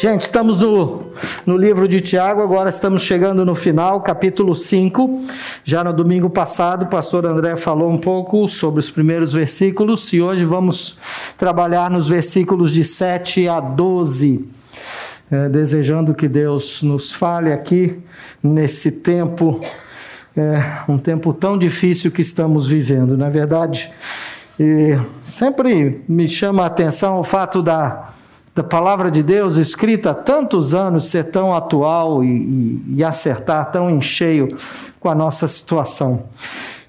Gente, estamos no, no livro de Tiago, agora estamos chegando no final, capítulo 5. Já no domingo passado, o pastor André falou um pouco sobre os primeiros versículos e hoje vamos trabalhar nos versículos de 7 a 12. É, desejando que Deus nos fale aqui nesse tempo, é, um tempo tão difícil que estamos vivendo. Na é verdade, e sempre me chama a atenção o fato da da palavra de Deus escrita há tantos anos ser tão atual e, e, e, acertar tão em cheio com a nossa situação.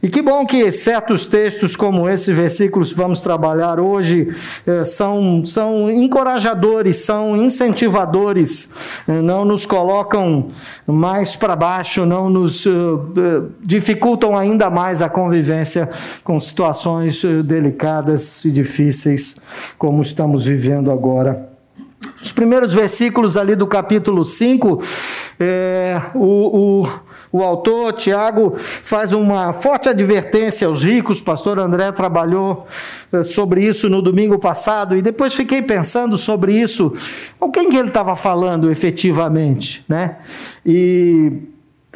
E que bom que certos textos como esse versículos que vamos trabalhar hoje eh, são, são encorajadores, são incentivadores, eh, não nos colocam mais para baixo, não nos eh, dificultam ainda mais a convivência com situações delicadas e difíceis como estamos vivendo agora. Os primeiros versículos ali do capítulo 5, é, o, o, o autor, Tiago, faz uma forte advertência aos ricos. O pastor André trabalhou é, sobre isso no domingo passado e depois fiquei pensando sobre isso. Com quem que ele estava falando efetivamente, né? E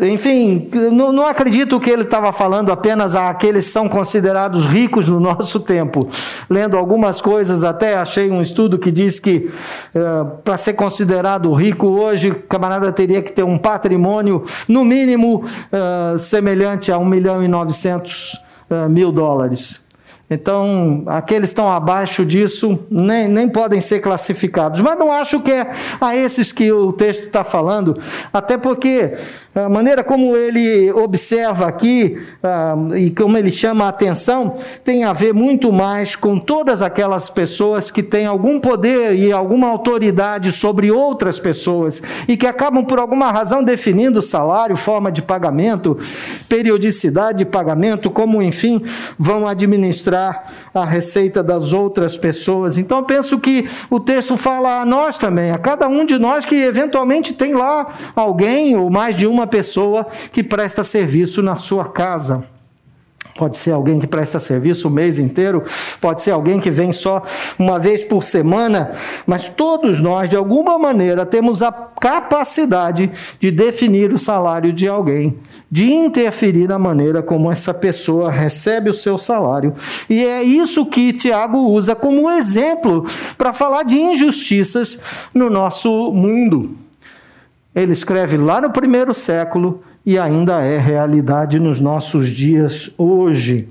enfim, não, não acredito que ele estava falando apenas àqueles que são considerados ricos no nosso tempo. Lendo algumas coisas, até achei um estudo que diz que uh, para ser considerado rico hoje, o camarada teria que ter um patrimônio, no mínimo, uh, semelhante a 1 milhão e 900 uh, mil dólares. Então, aqueles que estão abaixo disso nem, nem podem ser classificados. Mas não acho que é a esses que o texto está falando, até porque a maneira como ele observa aqui uh, e como ele chama a atenção tem a ver muito mais com todas aquelas pessoas que têm algum poder e alguma autoridade sobre outras pessoas e que acabam, por alguma razão, definindo salário, forma de pagamento, periodicidade de pagamento, como, enfim, vão administrar a receita das outras pessoas. Então penso que o texto fala a nós também, a cada um de nós que eventualmente tem lá alguém ou mais de uma pessoa que presta serviço na sua casa. Pode ser alguém que presta serviço o mês inteiro, pode ser alguém que vem só uma vez por semana, mas todos nós, de alguma maneira, temos a capacidade de definir o salário de alguém, de interferir na maneira como essa pessoa recebe o seu salário. E é isso que Tiago usa como exemplo para falar de injustiças no nosso mundo. Ele escreve lá no primeiro século e ainda é realidade nos nossos dias hoje.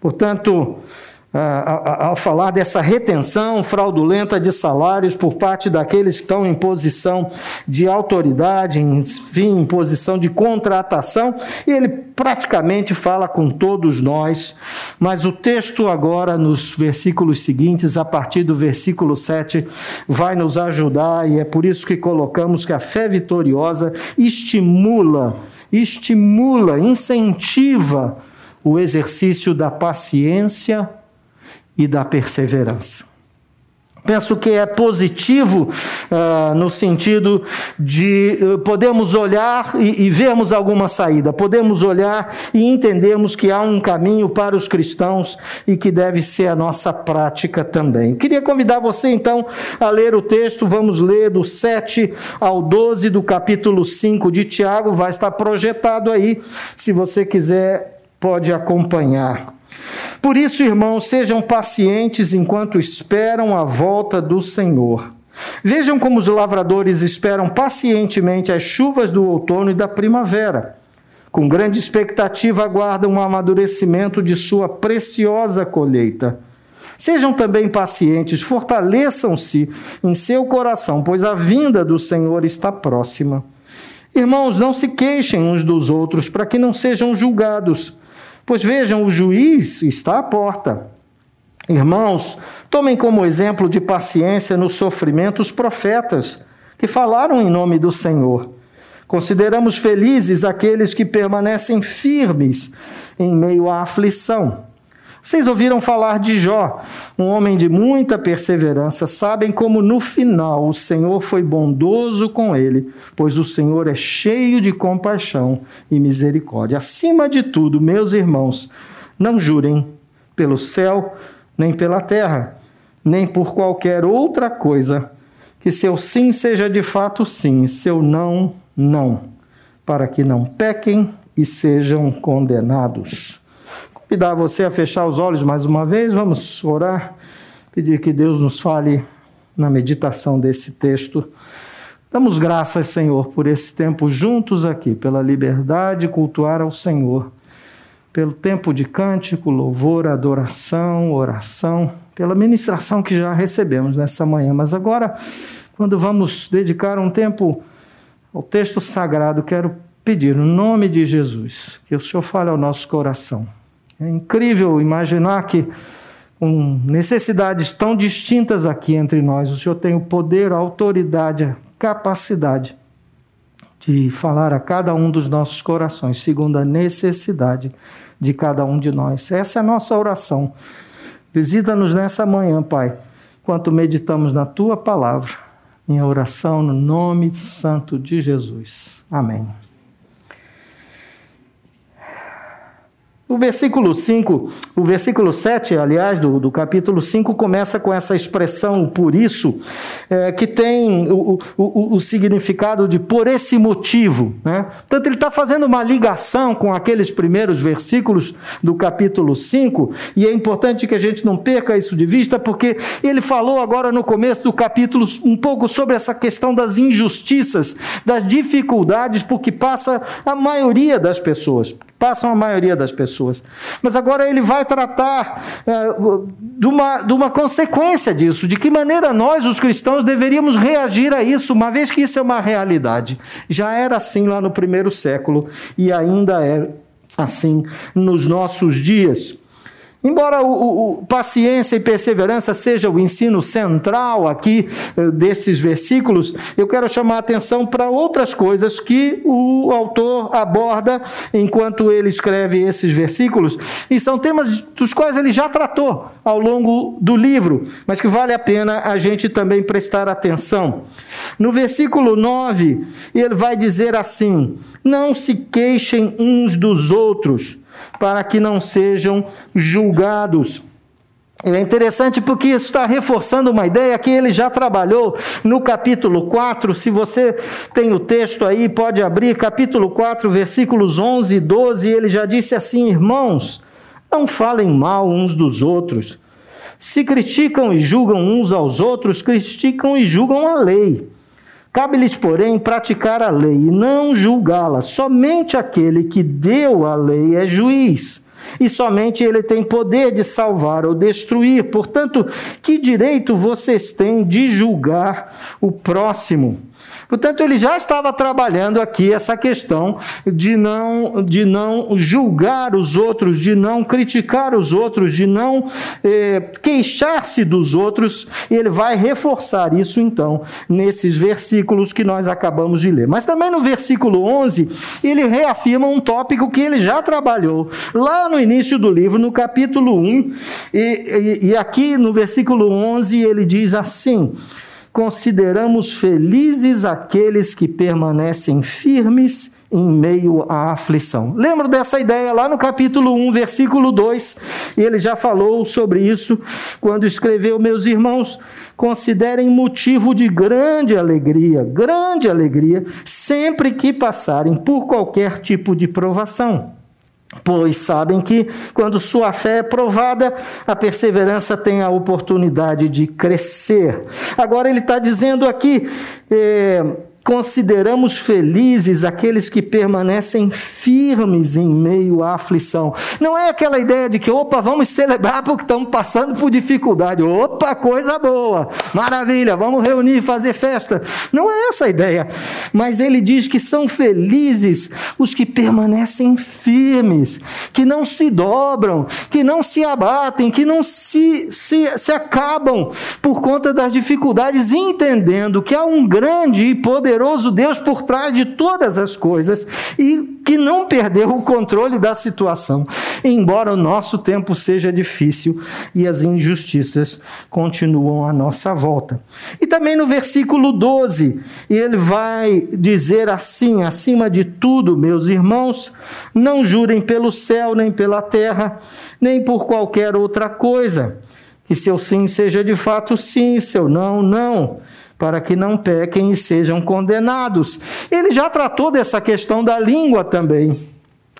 Portanto, ao falar dessa retenção fraudulenta de salários por parte daqueles que estão em posição de autoridade, enfim, em posição de contratação, ele praticamente fala com todos nós, mas o texto agora, nos versículos seguintes, a partir do versículo 7, vai nos ajudar e é por isso que colocamos que a fé vitoriosa estimula estimula, incentiva o exercício da paciência e da perseverança. Penso que é positivo uh, no sentido de uh, podemos olhar e, e vermos alguma saída, podemos olhar e entendermos que há um caminho para os cristãos e que deve ser a nossa prática também. Queria convidar você então a ler o texto, vamos ler do 7 ao 12 do capítulo 5 de Tiago, vai estar projetado aí, se você quiser, pode acompanhar. Por isso, irmãos, sejam pacientes enquanto esperam a volta do Senhor. Vejam como os lavradores esperam pacientemente as chuvas do outono e da primavera. Com grande expectativa aguardam o amadurecimento de sua preciosa colheita. Sejam também pacientes, fortaleçam-se em seu coração, pois a vinda do Senhor está próxima. Irmãos, não se queixem uns dos outros, para que não sejam julgados. Pois vejam, o juiz está à porta. Irmãos, tomem como exemplo de paciência no sofrimento os profetas que falaram em nome do Senhor. Consideramos felizes aqueles que permanecem firmes em meio à aflição. Vocês ouviram falar de Jó, um homem de muita perseverança, sabem como no final o Senhor foi bondoso com ele, pois o Senhor é cheio de compaixão e misericórdia. Acima de tudo, meus irmãos, não jurem pelo céu, nem pela terra, nem por qualquer outra coisa, que seu sim seja de fato sim, seu não, não, para que não pequem e sejam condenados. Convidar você a fechar os olhos mais uma vez, vamos orar, pedir que Deus nos fale na meditação desse texto. Damos graças, Senhor, por esse tempo juntos aqui, pela liberdade de cultuar ao Senhor, pelo tempo de cântico, louvor, adoração, oração, pela ministração que já recebemos nessa manhã. Mas agora, quando vamos dedicar um tempo ao texto sagrado, quero pedir, no nome de Jesus, que o Senhor fale ao nosso coração. É incrível imaginar que com necessidades tão distintas aqui entre nós, o Senhor tem o poder, a autoridade, a capacidade de falar a cada um dos nossos corações, segundo a necessidade de cada um de nós. Essa é a nossa oração. Visita-nos nessa manhã, Pai, enquanto meditamos na tua palavra. Minha oração no nome santo de Jesus. Amém. O versículo 5, o versículo 7, aliás, do, do capítulo 5, começa com essa expressão por isso, é, que tem o, o, o, significado de por esse motivo. Né? Portanto, ele está fazendo uma ligação com aqueles primeiros versículos do capítulo 5, e é importante que a gente não perca isso de vista, porque ele falou agora no começo do capítulo um pouco sobre essa questão das injustiças, das dificuldades por que passa a maioria das pessoas passam a maioria das pessoas. Mas agora ele vai tratar é, de, uma, de uma consequência disso, de que maneira nós, os cristãos, deveríamos reagir a isso, uma vez que isso é uma realidade. Já era assim lá no primeiro século e ainda é assim nos nossos dias. Embora o, o, paciência e perseverança seja o ensino central aqui eh, desses versículos, eu quero chamar a atenção para outras coisas que o autor aborda enquanto ele escreve esses versículos, e são temas dos quais ele já tratou ao longo do livro, mas que vale a pena a gente também prestar atenção. No versículo 9, ele vai dizer assim: Não se queixem uns dos outros para que não sejam julgados. É interessante porque isso está reforçando uma ideia que ele já trabalhou no capítulo 4. Se você tem o texto aí, pode abrir, capítulo 4, versículos 11 e 12. Ele já disse assim: Irmãos, não falem mal uns dos outros. Se criticam e julgam uns aos outros, criticam e julgam a lei. Cabe-lhes, porém, praticar a lei e não julgá-la. Somente aquele que deu a lei é juiz. E somente ele tem poder de salvar ou destruir. Portanto, que direito vocês têm de julgar o próximo? Portanto, ele já estava trabalhando aqui essa questão de não, de não julgar os outros, de não criticar os outros, de não eh, queixar-se dos outros. Ele vai reforçar isso, então, nesses versículos que nós acabamos de ler. Mas também no versículo 11, ele reafirma um tópico que ele já trabalhou lá no início do livro, no capítulo 1. E, e, e aqui no versículo 11 ele diz assim consideramos felizes aqueles que permanecem firmes em meio à aflição. Lembro dessa ideia lá no capítulo 1, versículo 2, e ele já falou sobre isso quando escreveu: Meus irmãos, considerem motivo de grande alegria, grande alegria, sempre que passarem por qualquer tipo de provação pois sabem que quando sua fé é provada, a perseverança tem a oportunidade de crescer. Agora ele está dizendo aqui. É, Consideramos felizes aqueles que permanecem firmes em meio à aflição. Não é aquela ideia de que, opa, vamos celebrar porque estamos passando por dificuldade. Opa, coisa boa, maravilha, vamos reunir fazer festa. Não é essa a ideia. Mas ele diz que são felizes os que permanecem firmes, que não se dobram, que não se abatem, que não se, se, se acabam por conta das dificuldades, entendendo que há um grande e poderoso poderoso Deus por trás de todas as coisas e que não perdeu o controle da situação, embora o nosso tempo seja difícil e as injustiças continuam à nossa volta. E também no versículo 12, ele vai dizer assim: acima de tudo, meus irmãos, não jurem pelo céu, nem pela terra, nem por qualquer outra coisa. Que seu sim seja de fato sim, seu não, não, para que não pequem e sejam condenados. Ele já tratou dessa questão da língua também.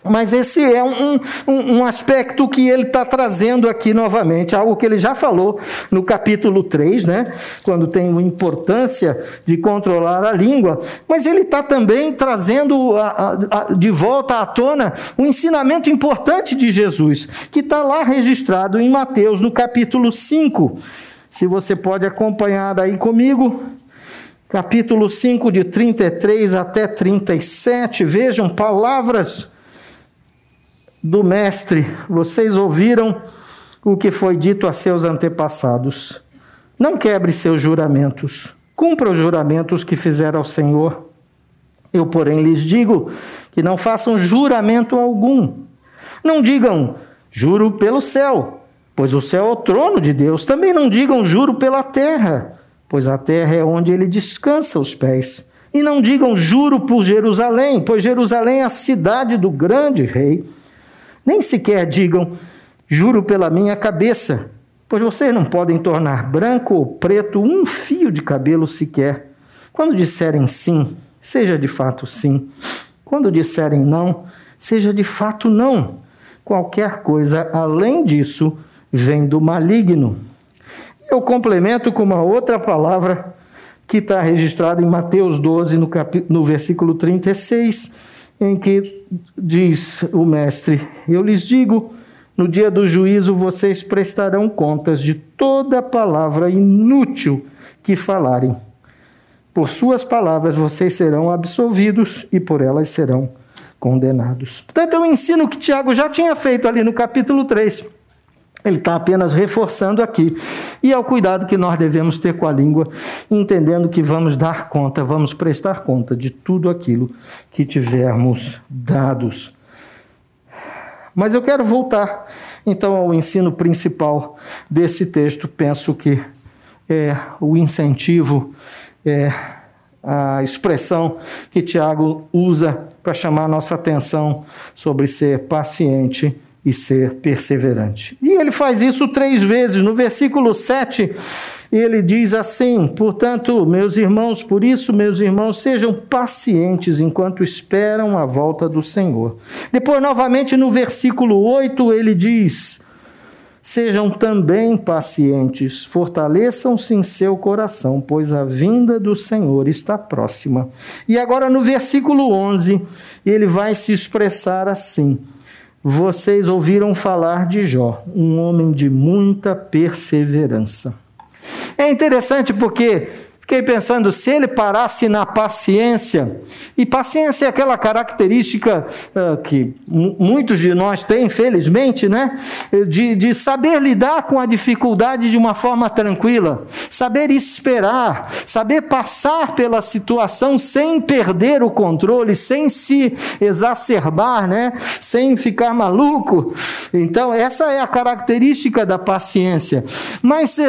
Mas esse é um, um, um aspecto que ele está trazendo aqui novamente, algo que ele já falou no capítulo 3, né? quando tem a importância de controlar a língua. Mas ele está também trazendo a, a, a, de volta à tona um ensinamento importante de Jesus, que está lá registrado em Mateus, no capítulo 5. Se você pode acompanhar aí comigo, capítulo 5, de 33 até 37, vejam palavras do Mestre, vocês ouviram o que foi dito a seus antepassados. Não quebre seus juramentos, cumpra os juramentos que fizeram ao Senhor. Eu, porém, lhes digo que não façam juramento algum. Não digam, juro pelo céu, pois o céu é o trono de Deus. Também não digam, juro pela terra, pois a terra é onde ele descansa os pés. E não digam, juro por Jerusalém, pois Jerusalém é a cidade do grande rei. Nem sequer digam, juro pela minha cabeça, pois vocês não podem tornar branco ou preto um fio de cabelo sequer. Quando disserem sim, seja de fato sim. Quando disserem não, seja de fato não. Qualquer coisa além disso vem do maligno. Eu complemento com uma outra palavra que está registrada em Mateus 12, no, cap... no versículo 36 em que diz o Mestre: Eu lhes digo, no dia do juízo vocês prestarão contas de toda palavra inútil que falarem. Por suas palavras vocês serão absolvidos e por elas serão condenados. Portanto, é um ensino que Tiago já tinha feito ali no capítulo 3. Ele está apenas reforçando aqui. E é o cuidado que nós devemos ter com a língua, entendendo que vamos dar conta, vamos prestar conta de tudo aquilo que tivermos dados. Mas eu quero voltar então ao ensino principal desse texto. Penso que é o incentivo, é a expressão que Tiago usa para chamar a nossa atenção sobre ser paciente e ser perseverante. E ele faz isso três vezes. No versículo 7, ele diz assim: Portanto, meus irmãos, por isso, meus irmãos, sejam pacientes enquanto esperam a volta do Senhor. Depois, novamente, no versículo 8, ele diz: Sejam também pacientes, fortaleçam-se em seu coração, pois a vinda do Senhor está próxima. E agora, no versículo 11, ele vai se expressar assim. Vocês ouviram falar de Jó, um homem de muita perseverança. É interessante porque Fiquei pensando, se ele parasse na paciência, e paciência é aquela característica uh, que muitos de nós têm, infelizmente, né? De, de saber lidar com a dificuldade de uma forma tranquila, saber esperar, saber passar pela situação sem perder o controle, sem se exacerbar, né? Sem ficar maluco. Então, essa é a característica da paciência. Mas uh,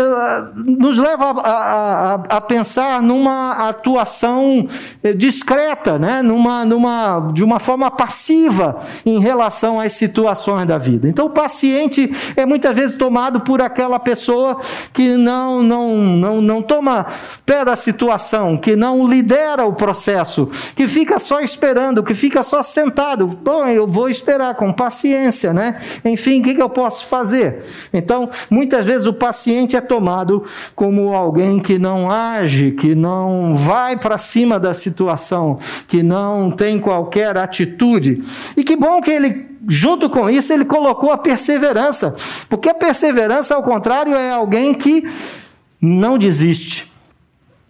nos leva a, a, a, a pensar pensar numa atuação eh, discreta, né? numa, numa, de uma forma passiva em relação às situações da vida. Então, o paciente é muitas vezes tomado por aquela pessoa que não, não, não, não toma pé da situação, que não lidera o processo, que fica só esperando, que fica só sentado. Bom, eu vou esperar com paciência, né? Enfim, o que, que eu posso fazer? Então, muitas vezes o paciente é tomado como alguém que não age que não vai para cima da situação, que não tem qualquer atitude. E que bom que ele junto com isso, ele colocou a perseverança. Porque a perseverança, ao contrário, é alguém que não desiste,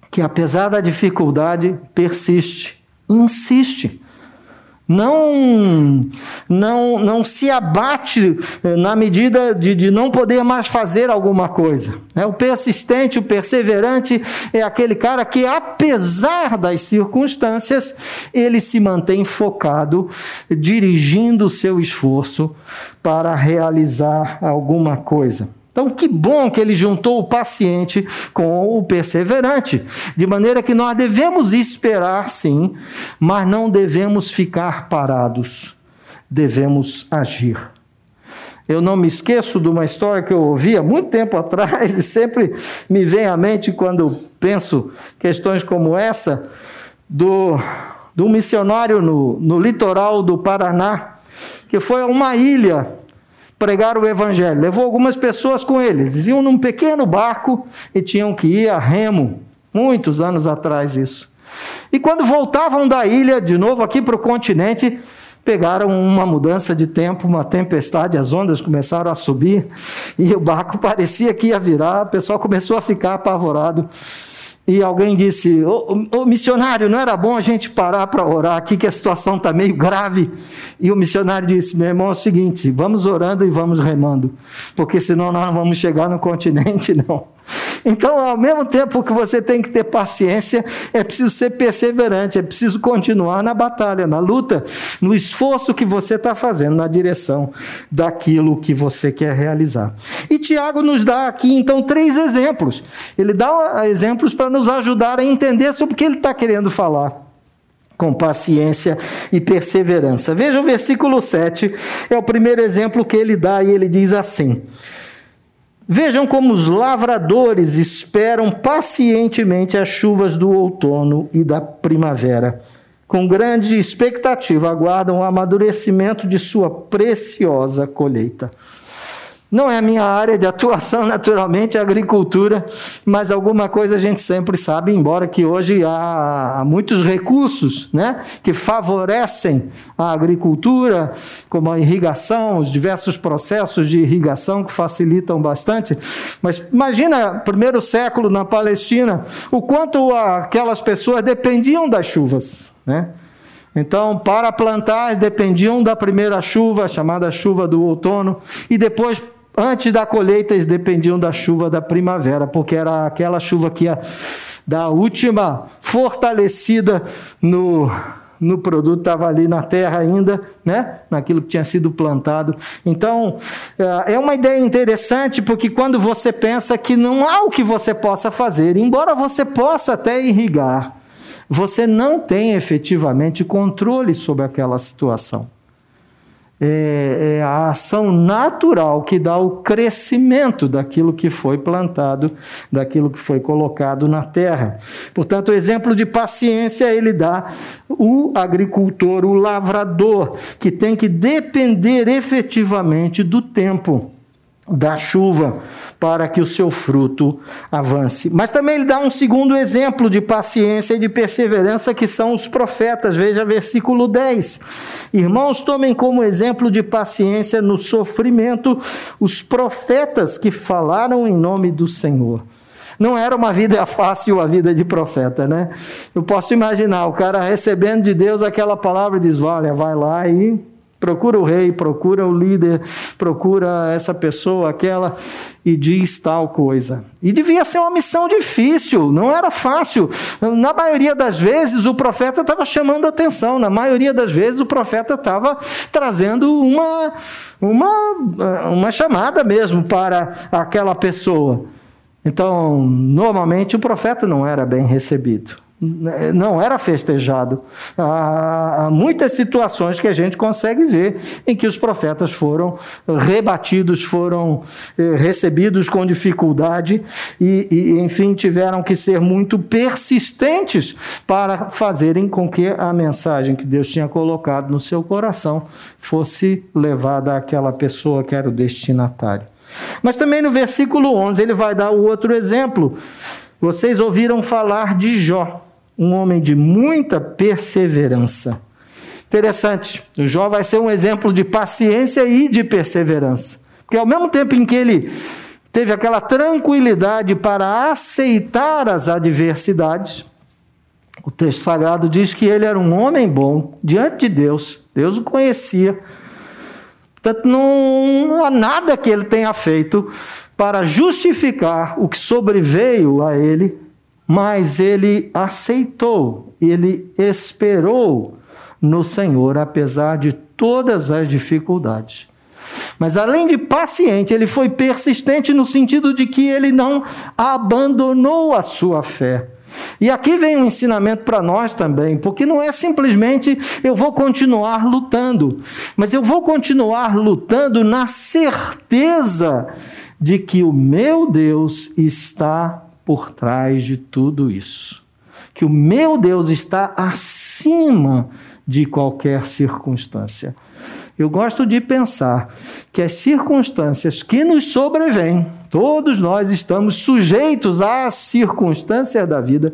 que apesar da dificuldade, persiste, insiste não, não, não se abate eh, na medida de, de não poder mais fazer alguma coisa. É, o persistente, o perseverante é aquele cara que, apesar das circunstâncias, ele se mantém focado, dirigindo o seu esforço para realizar alguma coisa. Então, que bom que ele juntou o paciente com o perseverante, de maneira que nós devemos esperar sim, mas não devemos ficar parados, devemos agir. Eu não me esqueço de uma história que eu ouvi há muito tempo atrás e sempre me vem à mente quando penso questões como essa, do, do missionário no, no litoral do Paraná, que foi a uma ilha pregar o evangelho. Levou algumas pessoas com ele. Eles iam num pequeno barco e tinham que ir a remo. Muitos anos atrás isso. E quando voltavam da ilha, de novo aqui para o continente, pegaram uma mudança de tempo, uma tempestade, as ondas começaram a subir e o barco parecia que ia virar, o pessoal começou a ficar apavorado. E alguém disse: ô, ô, missionário, não era bom a gente parar para orar aqui, que a situação está meio grave? E o missionário disse: meu irmão, é o seguinte, vamos orando e vamos remando, porque senão nós não vamos chegar no continente, não. Então, ao mesmo tempo que você tem que ter paciência, é preciso ser perseverante, é preciso continuar na batalha, na luta, no esforço que você está fazendo na direção daquilo que você quer realizar. E Tiago nos dá aqui, então, três exemplos. Ele dá exemplos para nos ajudar a entender sobre o que ele está querendo falar com paciência e perseverança. Veja o versículo 7, é o primeiro exemplo que ele dá e ele diz assim: Vejam como os lavradores esperam pacientemente as chuvas do outono e da primavera. Com grande expectativa, aguardam o amadurecimento de sua preciosa colheita. Não é a minha área de atuação, naturalmente, a agricultura, mas alguma coisa a gente sempre sabe, embora que hoje há muitos recursos né, que favorecem a agricultura, como a irrigação, os diversos processos de irrigação que facilitam bastante. Mas imagina, primeiro século na Palestina, o quanto aquelas pessoas dependiam das chuvas. Né? Então, para plantar, dependiam da primeira chuva, chamada chuva do outono, e depois Antes da colheita, eles dependiam da chuva da primavera, porque era aquela chuva que ia dar última fortalecida no, no produto, estava ali na terra ainda, né? naquilo que tinha sido plantado. Então, é, é uma ideia interessante, porque quando você pensa que não há o que você possa fazer, embora você possa até irrigar, você não tem efetivamente controle sobre aquela situação é, é a ação natural que dá o crescimento daquilo que foi plantado, daquilo que foi colocado na terra. Portanto, o exemplo de paciência ele dá o agricultor, o lavrador, que tem que depender efetivamente do tempo da chuva para que o seu fruto avance. Mas também ele dá um segundo exemplo de paciência e de perseverança que são os profetas. Veja versículo 10. Irmãos, tomem como exemplo de paciência no sofrimento os profetas que falaram em nome do Senhor. Não era uma vida fácil a vida de profeta, né? Eu posso imaginar o cara recebendo de Deus aquela palavra e diz: Olha, vai lá e Procura o rei, procura o líder, procura essa pessoa, aquela, e diz tal coisa. E devia ser uma missão difícil, não era fácil. Na maioria das vezes o profeta estava chamando atenção, na maioria das vezes o profeta estava trazendo uma, uma, uma chamada mesmo para aquela pessoa. Então, normalmente o profeta não era bem recebido não era festejado. Há muitas situações que a gente consegue ver em que os profetas foram rebatidos, foram eh, recebidos com dificuldade e, e, enfim, tiveram que ser muito persistentes para fazerem com que a mensagem que Deus tinha colocado no seu coração fosse levada àquela pessoa que era o destinatário. Mas também no versículo 11 ele vai dar o outro exemplo. Vocês ouviram falar de Jó um homem de muita perseverança. Interessante, o Jó vai ser um exemplo de paciência e de perseverança. Porque ao mesmo tempo em que ele teve aquela tranquilidade para aceitar as adversidades, o texto sagrado diz que ele era um homem bom diante de Deus, Deus o conhecia. Portanto, não, há nada que ele tenha feito para justificar o que sobreveio a ele mas ele aceitou, ele esperou no Senhor, apesar de todas as dificuldades. Mas além de paciente, ele foi persistente no sentido de que ele não abandonou a sua fé. E aqui vem um ensinamento para nós também, porque não é simplesmente eu vou continuar lutando, mas eu vou continuar lutando na certeza de que o meu Deus está por trás de tudo isso. Que o meu Deus está acima de qualquer circunstância. Eu gosto de pensar que as circunstâncias que nos sobrevêm, todos nós estamos sujeitos às circunstâncias da vida,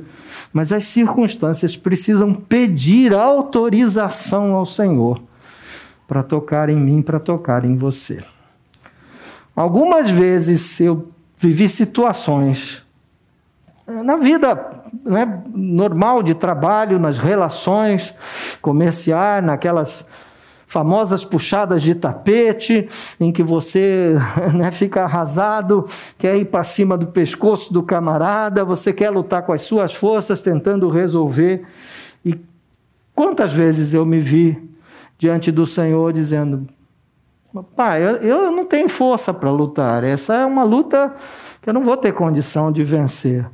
mas as circunstâncias precisam pedir autorização ao Senhor para tocar em mim, para tocar em você. Algumas vezes eu vivi situações na vida né, normal de trabalho, nas relações comerciais, naquelas famosas puxadas de tapete, em que você né, fica arrasado, quer ir para cima do pescoço do camarada, você quer lutar com as suas forças, tentando resolver. E quantas vezes eu me vi diante do Senhor dizendo: Pai, eu, eu não tenho força para lutar, essa é uma luta que eu não vou ter condição de vencer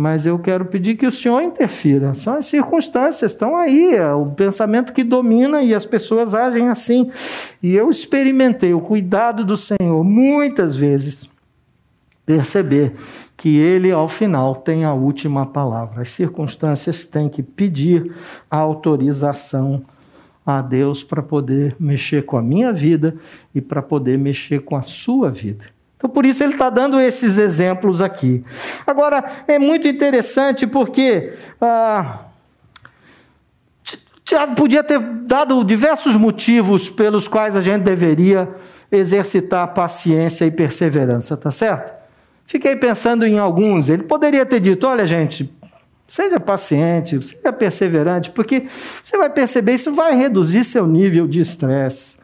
mas eu quero pedir que o Senhor interfira. São as circunstâncias, estão aí, é o pensamento que domina e as pessoas agem assim. E eu experimentei o cuidado do Senhor muitas vezes, perceber que Ele, ao final, tem a última palavra. As circunstâncias têm que pedir a autorização a Deus para poder mexer com a minha vida e para poder mexer com a sua vida. Então, por isso, ele está dando esses exemplos aqui. Agora, é muito interessante porque ah, Tiago podia ter dado diversos motivos pelos quais a gente deveria exercitar paciência e perseverança, tá certo? Fiquei pensando em alguns. Ele poderia ter dito: olha, gente, seja paciente, seja perseverante, porque você vai perceber, isso vai reduzir seu nível de estresse.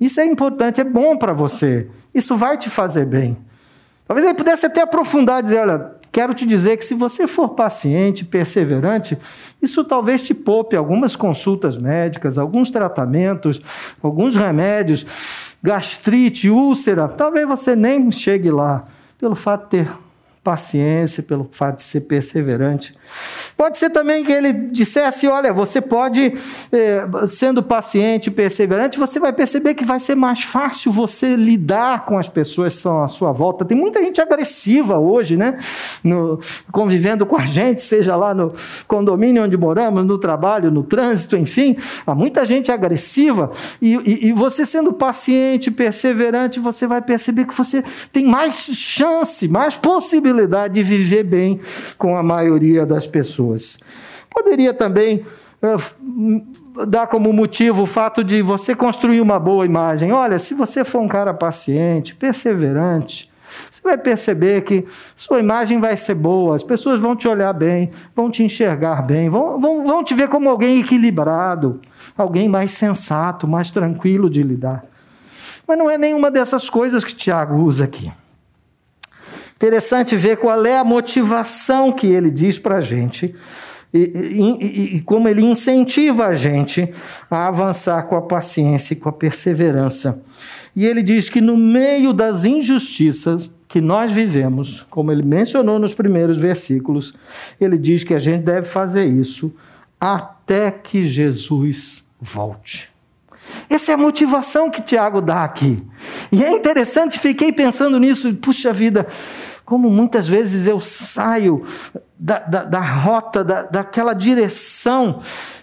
Isso é importante, é bom para você. Isso vai te fazer bem. Talvez ele pudesse até aprofundar e dizer: olha, quero te dizer que se você for paciente, perseverante, isso talvez te poupe algumas consultas médicas, alguns tratamentos, alguns remédios, gastrite, úlcera. Talvez você nem chegue lá, pelo fato de ter paciência, pelo fato de ser perseverante. Pode ser também que ele dissesse: olha, você pode, eh, sendo paciente, perseverante, você vai perceber que vai ser mais fácil você lidar com as pessoas que estão à sua volta. Tem muita gente agressiva hoje, né? No, convivendo com a gente, seja lá no condomínio onde moramos, no trabalho, no trânsito, enfim. Há muita gente agressiva. E, e, e você sendo paciente, perseverante, você vai perceber que você tem mais chance, mais possibilidade possibilidade de viver bem com a maioria das pessoas. Poderia também uh, dar como motivo o fato de você construir uma boa imagem. Olha, se você for um cara paciente, perseverante, você vai perceber que sua imagem vai ser boa, as pessoas vão te olhar bem, vão te enxergar bem, vão, vão, vão te ver como alguém equilibrado, alguém mais sensato, mais tranquilo de lidar. Mas não é nenhuma dessas coisas que Tiago usa aqui. Interessante ver qual é a motivação que ele diz para a gente e, e, e, como ele incentiva a gente a avançar com a paciência e com a perseverança. E ele diz que no meio das injustiças que nós vivemos, como ele mencionou nos primeiros versículos, ele diz que a gente deve fazer isso até que Jesus volte. Essa é a motivação que Tiago dá aqui. E é interessante, fiquei pensando nisso, puxa vida, como muitas vezes eu saio da, da, da rota, da, daquela direção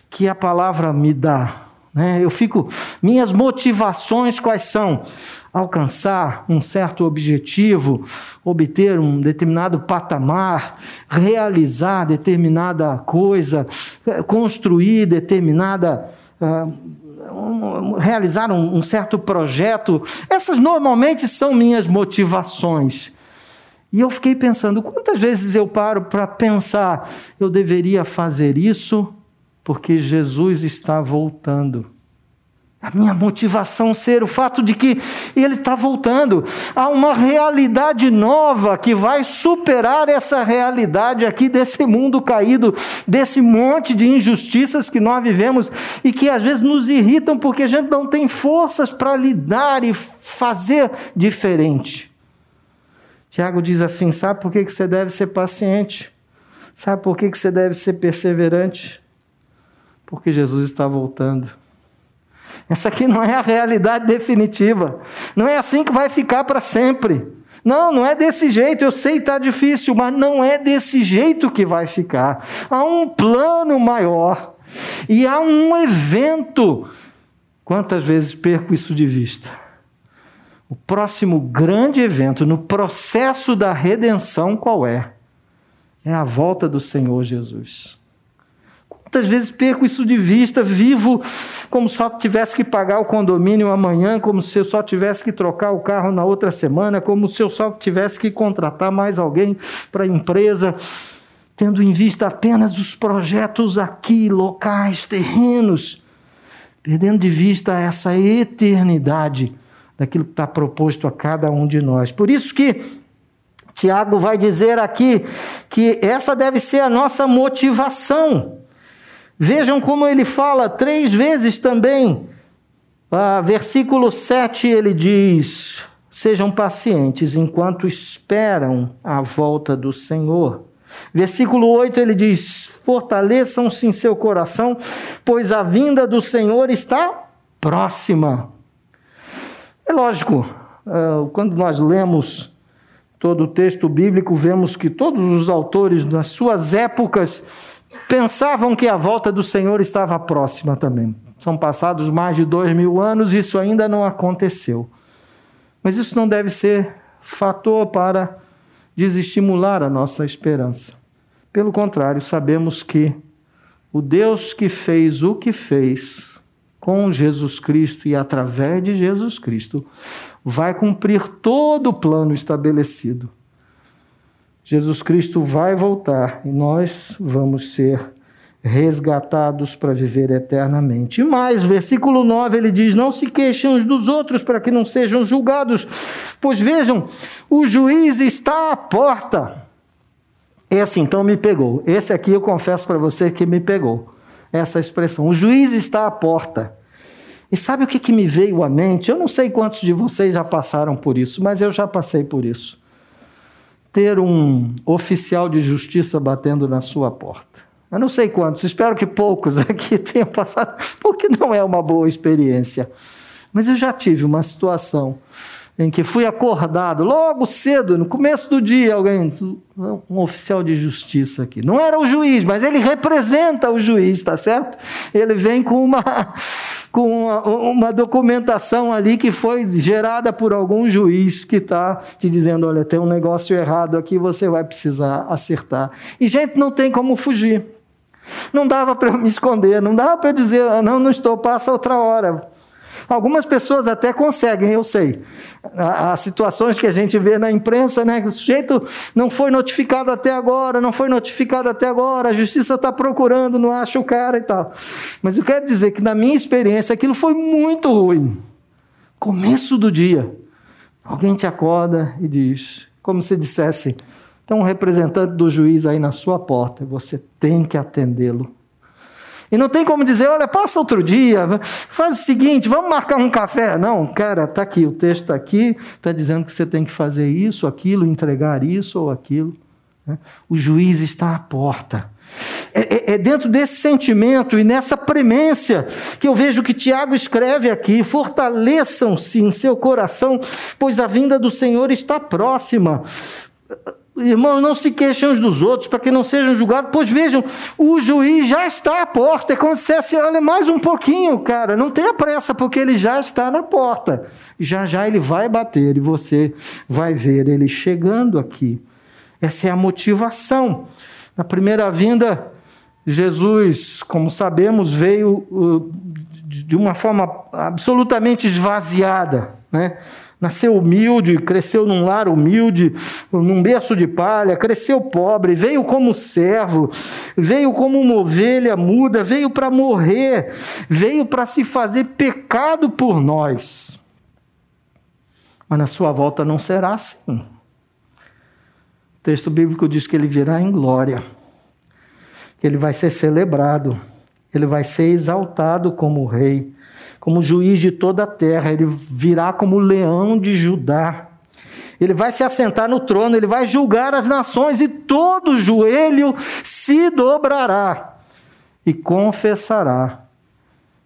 que a palavra me dá. Né? Eu fico, minhas motivações quais são? Alcançar um certo objetivo, obter um determinado patamar, realizar determinada coisa, construir determinada. Uh, um, realizar um, um certo projeto. Essas normalmente são minhas motivações. E eu fiquei pensando, quantas vezes eu paro para pensar, eu deveria fazer isso porque Jesus está voltando. A minha motivação ser o fato de que ele está voltando. Há uma realidade nova que vai superar essa realidade aqui desse mundo caído, desse monte de injustiças que nós vivemos e que às vezes nos irritam porque a gente não tem forças para lidar e fazer diferente. Tiago diz assim: sabe por que você deve ser paciente? Sabe por que você deve ser perseverante? Porque Jesus está voltando. Essa aqui não é a realidade definitiva. Não é assim que vai ficar para sempre. Não, não é desse jeito. Eu sei que está difícil, mas não é desse jeito que vai ficar. Há um plano maior. E há um evento. Quantas vezes perco isso de vista? O próximo grande evento no processo da redenção, qual é? É a volta do Senhor Jesus. Quantas vezes perco isso de vista, vivo como só tivesse que pagar o condomínio amanhã, como se eu só tivesse que trocar o carro na outra semana, como se eu só tivesse que contratar mais alguém para a empresa, tendo em vista apenas os projetos aqui, locais, terrenos, perdendo de vista essa eternidade daquilo que está proposto a cada um de nós. Por isso que Tiago vai dizer aqui que essa deve ser a nossa motivação. Vejam como ele fala três vezes também. Ah, versículo 7 ele diz: Sejam pacientes enquanto esperam a volta do Senhor. Versículo 8 ele diz: Fortaleçam-se em seu coração, pois a vinda do Senhor está próxima. É lógico, ah, quando nós lemos todo o texto bíblico, vemos que todos os autores, nas suas épocas, pensavam que a volta do Senhor estava próxima também. São passados mais de dois mil anos, isso ainda não aconteceu. Mas isso não deve ser fator para desestimular a nossa esperança. Pelo contrário, sabemos que o Deus que fez o que fez com Jesus Cristo e através de Jesus Cristo vai cumprir todo o plano estabelecido Jesus Cristo vai voltar e nós vamos ser resgatados para viver eternamente. E mais, versículo 9 ele diz: Não se queixem uns dos outros para que não sejam julgados, pois vejam, o juiz está à porta. Esse então me pegou. Esse aqui eu confesso para você que me pegou. Essa expressão. O juiz está à porta. E sabe o que, que me veio à mente? Eu não sei quantos de vocês já passaram por isso, mas eu já passei por isso ter um oficial de justiça batendo na sua porta. Eu não sei quantos, espero que poucos aqui tenham passado, porque não é uma boa experiência. Mas eu já tive uma situação em que fui acordado logo cedo, no começo do dia, alguém, um oficial de justiça aqui. Não era o juiz, mas ele representa o juiz, tá certo? Ele vem com uma com uma, uma, documentação ali que foi gerada por algum juiz que está te dizendo: olha, tem um negócio errado aqui, você vai precisar acertar. E, gente, não tem como fugir. Não dava para eu me esconder, não dava para eu dizer: ah, não, não estou, passa outra hora. Algumas pessoas até conseguem, eu sei. Há situações que a gente vê na imprensa, né? O sujeito não foi notificado até agora, não foi notificado até agora, a justiça está procurando, não acha o cara e tal. Mas eu quero dizer que, na minha experiência, aquilo foi muito ruim. Começo do dia, alguém te acorda e diz, como se dissesse, tem um representante do juiz aí na sua porta, você tem que atendê-lo. E não tem como dizer, olha, passa outro dia, faz o seguinte, vamos marcar um café. Não, cara, está aqui, o texto está aqui, está dizendo que você tem que fazer isso, aquilo, entregar isso ou aquilo. Né? O juiz está à porta. É, é, é, dentro desse sentimento e nessa premência que eu vejo que Tiago escreve aqui: fortaleçam-se em seu coração, pois a vinda do Senhor está próxima. Irmãos, não se queixem uns dos outros para que não sejam julgados, pois vejam, o juiz já está à porta. É como se dissesse, olha, mais um pouquinho, cara, não tenha pressa, porque ele já está na porta. Já já ele vai bater e você vai ver ele chegando aqui. Essa é a motivação. Na primeira vinda, Jesus, como sabemos, veio uh, de uma forma absolutamente esvaziada, né? Nasceu humilde, cresceu num lar humilde, num berço de palha, cresceu pobre, veio como servo, veio como uma ovelha muda, veio para morrer, veio para se fazer pecado por nós. Mas na sua volta não será assim. O texto bíblico diz que ele virá em glória, que ele vai ser celebrado, ele vai ser exaltado como rei como juiz de toda a terra, ele virá como leão de Judá. ele vai se assentar no trono, ele vai julgar as nações e todo joelho se dobrará e confessará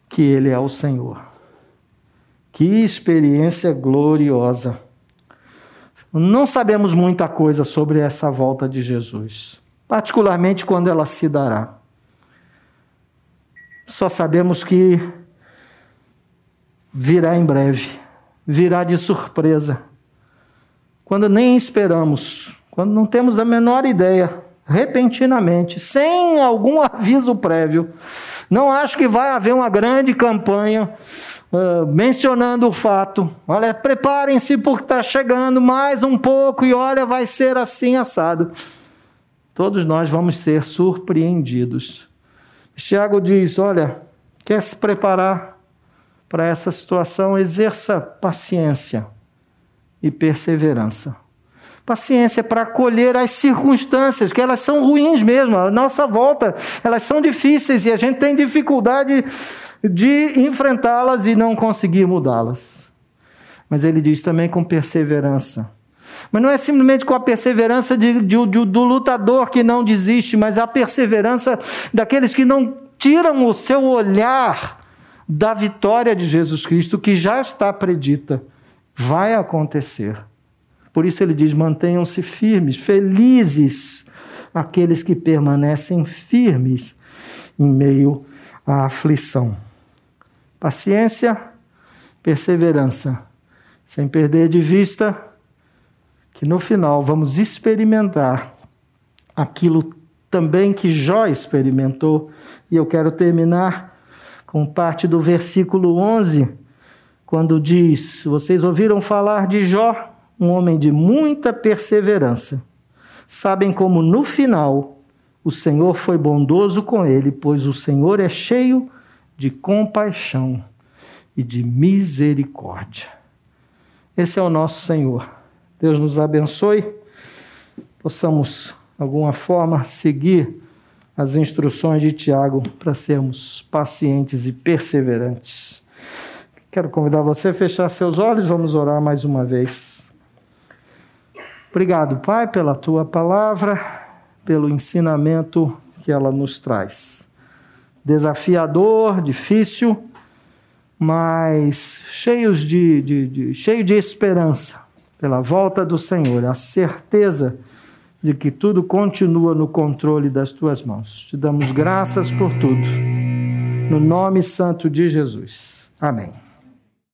que ele é o Senhor. Que experiência gloriosa. Não sabemos muita coisa sobre essa volta de Jesus, particularmente quando ela se dará. Só sabemos que virá em breve, virá de surpresa, quando nem esperamos, quando não temos a menor ideia, repentinamente, sem algum aviso prévio. Não acho que vai haver uma grande campanha uh, mencionando o fato. Olha, preparem-se porque está chegando mais um pouco e olha, vai ser assim assado. Todos nós vamos ser surpreendidos. Tiago diz: olha, quer se preparar para essa situação? Exerça paciência e perseverança. Paciência para acolher as circunstâncias, que elas são ruins mesmo. A nossa volta, elas são difíceis e a gente tem dificuldade de enfrentá-las e não conseguir mudá-las. Mas ele diz também com perseverança. Mas não é simplesmente com a perseverança de, de, de, do lutador que não desiste, mas a perseverança daqueles que não tiram o seu olhar da vitória de Jesus Cristo, que já está predita. Vai acontecer. Por isso ele diz: mantenham-se firmes, felizes aqueles que permanecem firmes em meio à aflição. Paciência, perseverança, sem perder de vista que no final vamos experimentar aquilo também que Jó experimentou. E eu quero terminar com parte do versículo 11, quando diz: Vocês ouviram falar de Jó, um homem de muita perseverança. Sabem como no final o Senhor foi bondoso com ele, pois o Senhor é cheio de compaixão e de misericórdia. Esse é o nosso Senhor. Deus nos abençoe, possamos, de alguma forma, seguir as instruções de Tiago para sermos pacientes e perseverantes. Quero convidar você a fechar seus olhos, vamos orar mais uma vez. Obrigado, Pai, pela tua palavra, pelo ensinamento que ela nos traz desafiador, difícil, mas cheios de, de, de, cheio de esperança pela volta do Senhor, a certeza de que tudo continua no controle das tuas mãos. Te damos graças por tudo. No nome santo de Jesus. Amém.